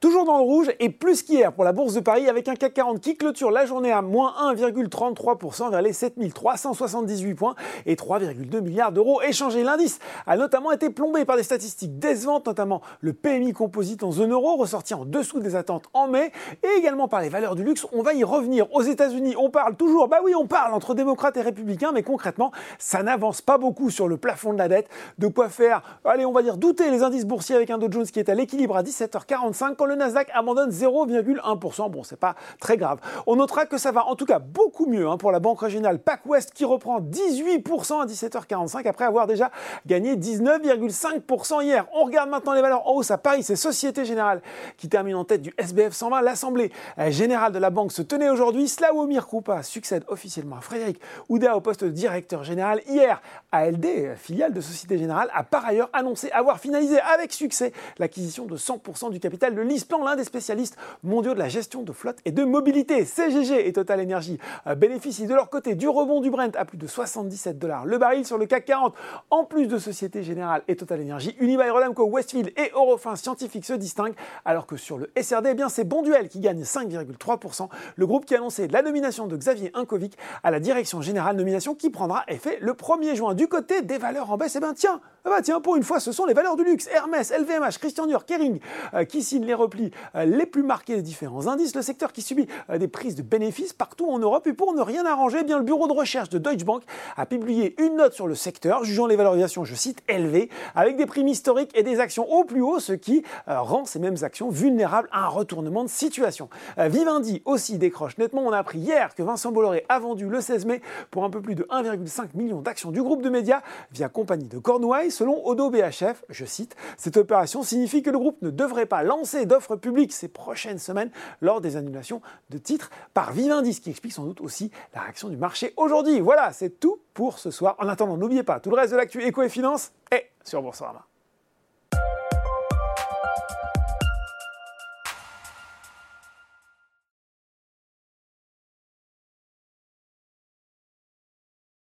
Toujours dans le rouge et plus qu'hier pour la Bourse de Paris avec un CAC 40 qui clôture la journée à moins 1,33% vers les 7378 points et 3,2 milliards d'euros échangés. L'indice a notamment été plombé par des statistiques décevantes, notamment le PMI composite en zone euro ressorti en dessous des attentes en mai et également par les valeurs du luxe. On va y revenir. Aux États-Unis, on parle toujours, bah oui, on parle entre démocrates et républicains, mais concrètement, ça n'avance pas beaucoup sur le plafond de la dette. De quoi faire, allez, on va dire douter les indices boursiers avec un Dow Jones qui est à l'équilibre à 17h45 quand le Nasdaq abandonne 0,1%. Bon, c'est pas très grave. On notera que ça va en tout cas beaucoup mieux hein, pour la banque régionale PacWest qui reprend 18% à 17h45 après avoir déjà gagné 19,5% hier. On regarde maintenant les valeurs en hausse à Paris. C'est Société Générale qui termine en tête du SBF 120. L'Assemblée générale de la banque se tenait aujourd'hui. Slawomir Krupa succède officiellement à Frédéric Oudéa au poste de directeur général. Hier, ALD, filiale de Société Générale, a par ailleurs annoncé avoir finalisé avec succès l'acquisition de 100% du capital de LeasePlan, l'un des spécialistes mondiaux de la gestion de flotte et de mobilité. CGG et Total Energy bénéficient de leur côté du rebond du Brent à plus de 77 dollars le baril sur le CAC 40. En plus de Société Générale et Total Energy, Unibail Rodamco, Westfield et Eurofin Scientifique se distinguent, alors que sur le SRD, eh bien c'est Bonduel qui gagne 5,3%. Le groupe qui a annoncé la nomination de Xavier Inkovic à la direction générale, nomination qui prendra effet le 1er juin. Du côté des valeurs en baisse, eh bien tiens, ah bah tiens, pour une fois, ce sont les valeurs du luxe. Hermès, LVMH, Christian Dior, Kering, euh, qui signent les replis euh, les plus marqués des différents indices. Le secteur qui subit euh, des prises de bénéfices partout en Europe. Et pour ne rien arranger, eh bien le bureau de recherche de Deutsche Bank a publié une note sur le secteur, jugeant les valorisations, je cite, élevées, avec des primes historiques et des actions au plus haut, ce qui rend ces mêmes actions vulnérables à un retournement de situation. Vivendi aussi décroche nettement. On a appris hier que Vincent Bolloré a vendu le 16 mai pour un peu plus de 1,5 million d'actions du groupe de médias via compagnie de Cornouailles. Selon Odo BHF, je cite, cette opération signifie que le groupe ne devrait pas lancer d'offres publiques ces prochaines semaines lors des annulations de titres par Vivendi, ce qui explique sans doute aussi la réaction du marché aujourd'hui. Voilà, c'est tout pour ce soir. En attendant, n'oubliez pas, tout le reste de l'actu éco et finance est sur Boursorama.